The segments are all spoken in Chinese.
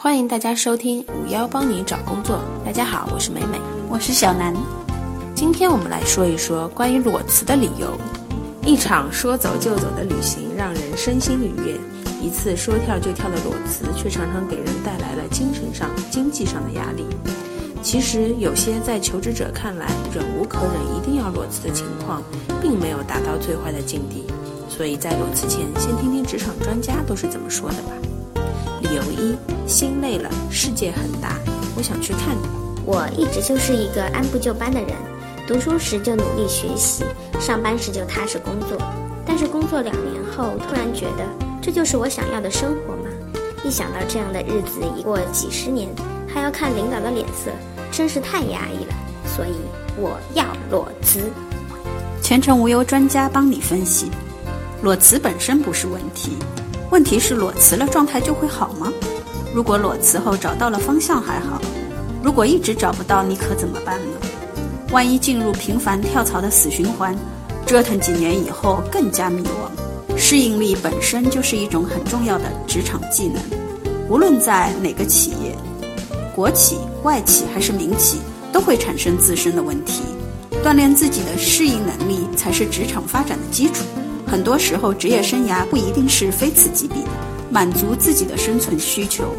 欢迎大家收听五幺帮你找工作。大家好，我是美美，我是小南。今天我们来说一说关于裸辞的理由。一场说走就走的旅行让人身心愉悦，一次说跳就跳的裸辞却常常给人带来了精神上、经济上的压力。其实，有些在求职者看来忍无可忍、一定要裸辞的情况，并没有达到最坏的境地。所以在裸辞前，先听听职场专家都是怎么说的吧。理由一：心累了，世界很大，我想去看。我一直就是一个按部就班的人，读书时就努力学习，上班时就踏实工作。但是工作两年后，突然觉得这就是我想要的生活吗？一想到这样的日子已过几十年，还要看领导的脸色，真是太压抑了。所以我要裸辞。前程无忧专家帮你分析，裸辞本身不是问题，问题是裸辞了状态就会好吗？如果裸辞后找到了方向还好，如果一直找不到，你可怎么办呢？万一进入频繁跳槽的死循环，折腾几年以后更加迷惘。适应力本身就是一种很重要的职场技能，无论在哪个企业，国企、外企还是民企，都会产生自身的问题。锻炼自己的适应能力才是职场发展的基础。很多时候，职业生涯不一定是非此即彼的，满足自己的生存需求。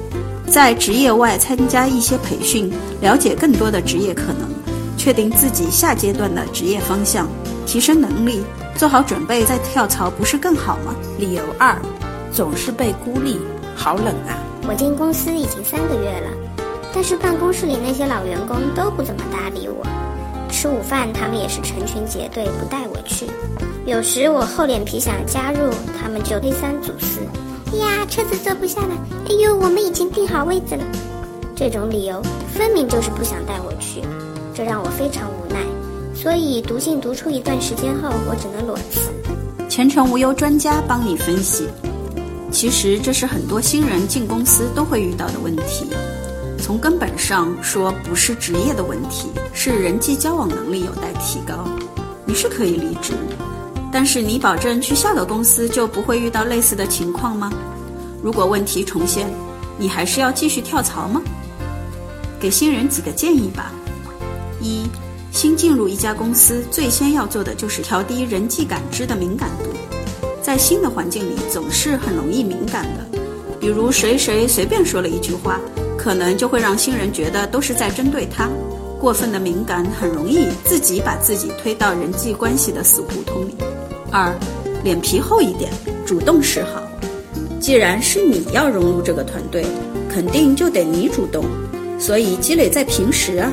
在职业外参加一些培训，了解更多的职业可能，确定自己下阶段的职业方向，提升能力，做好准备再跳槽，不是更好吗？理由二：总是被孤立，好冷啊！我进公司已经三个月了，但是办公室里那些老员工都不怎么搭理我，吃午饭他们也是成群结队不带我去，有时我厚脸皮想加入，他们就推三阻四。哎呀，车子坐不下了！哎呦，我们已经订好位子了。这种理由分明就是不想带我去，这让我非常无奈。所以读信读出一段时间后，我只能裸辞。前程无忧专家帮你分析，其实这是很多新人进公司都会遇到的问题。从根本上说，不是职业的问题，是人际交往能力有待提高。你是可以离职。但是你保证去下个公司就不会遇到类似的情况吗？如果问题重现，你还是要继续跳槽吗？给新人几个建议吧：一，新进入一家公司，最先要做的就是调低人际感知的敏感度。在新的环境里，总是很容易敏感的。比如谁谁随便说了一句话，可能就会让新人觉得都是在针对他。过分的敏感很容易自己把自己推到人际关系的死胡同里。二，脸皮厚一点，主动示好。既然是你要融入这个团队，肯定就得你主动。所以积累在平时啊，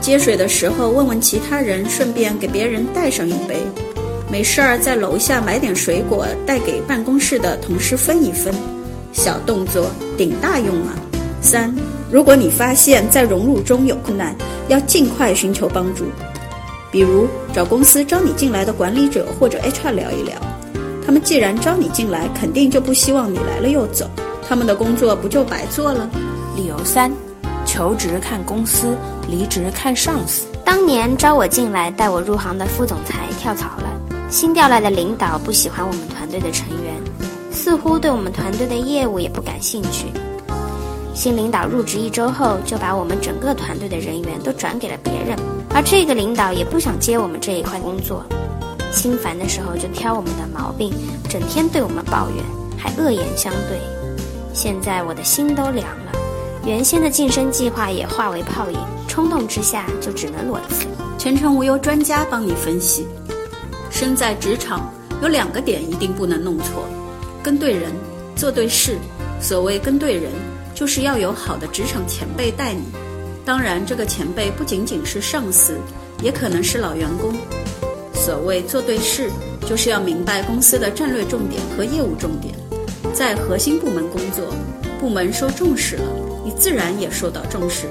接水的时候问问其他人，顺便给别人带上一杯。没事儿在楼下买点水果带给办公室的同事分一分，小动作顶大用啊。三，如果你发现在融入中有困难，要尽快寻求帮助。比如找公司招你进来的管理者或者 HR 聊一聊，他们既然招你进来，肯定就不希望你来了又走，他们的工作不就白做了？理由三：求职看公司，离职看上司。当年招我进来、带我入行的副总裁跳槽了，新调来的领导不喜欢我们团队的成员，似乎对我们团队的业务也不感兴趣。新领导入职一周后，就把我们整个团队的人员都转给了别人，而这个领导也不想接我们这一块工作，心烦的时候就挑我们的毛病，整天对我们抱怨，还恶言相对。现在我的心都凉了，原先的晋升计划也化为泡影，冲动之下就只能裸辞。全程无忧专家帮你分析，身在职场有两个点一定不能弄错：跟对人，做对事。所谓跟对人。就是要有好的职场前辈带你，当然，这个前辈不仅仅是上司，也可能是老员工。所谓做对事，就是要明白公司的战略重点和业务重点，在核心部门工作，部门受重视了，你自然也受到重视。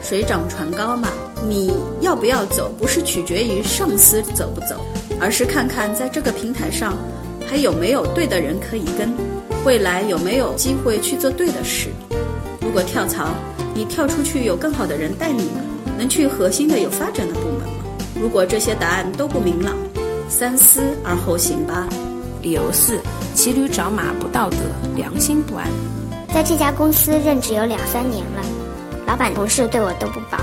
水涨船高嘛，你要不要走，不是取决于上司走不走，而是看看在这个平台上还有没有对的人可以跟，未来有没有机会去做对的事。如果跳槽，你跳出去有更好的人带你吗？能去核心的有发展的部门吗？如果这些答案都不明朗，三思而后行吧。理由四：骑驴找马不道德，良心不安。在这家公司任职有两三年了，老板同事对我都不薄。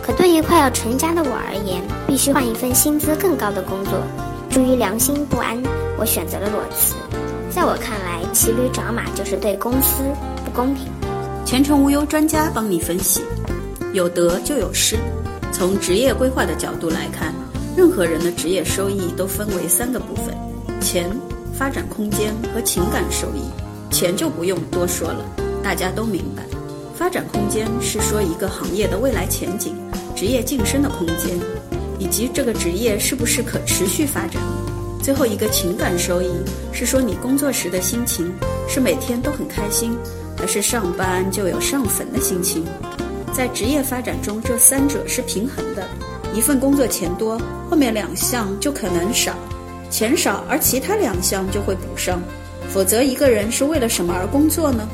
可对于快要成家的我而言，必须换一份薪资更高的工作。出于良心不安，我选择了裸辞。在我看来，骑驴找马就是对公司不公平。前程无忧专家帮你分析，有得就有失。从职业规划的角度来看，任何人的职业收益都分为三个部分：钱、发展空间和情感收益。钱就不用多说了，大家都明白。发展空间是说一个行业的未来前景。职业晋升的空间，以及这个职业是不是可持续发展。最后一个情感收益是说你工作时的心情是每天都很开心，还是上班就有上坟的心情。在职业发展中，这三者是平衡的。一份工作钱多，后面两项就可能少；钱少而其他两项就会补上。否则，一个人是为了什么而工作呢？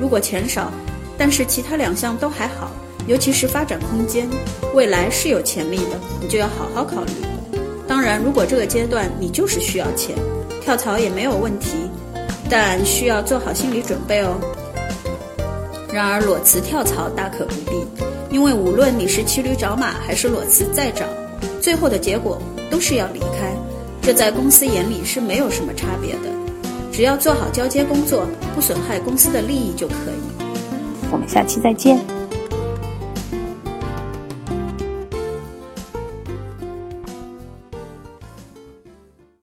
如果钱少，但是其他两项都还好。尤其是发展空间，未来是有潜力的，你就要好好考虑。当然，如果这个阶段你就是需要钱，跳槽也没有问题，但需要做好心理准备哦。然而，裸辞跳槽大可不必，因为无论你是骑驴找马还是裸辞再找，最后的结果都是要离开，这在公司眼里是没有什么差别的。只要做好交接工作，不损害公司的利益就可以。我们下期再见。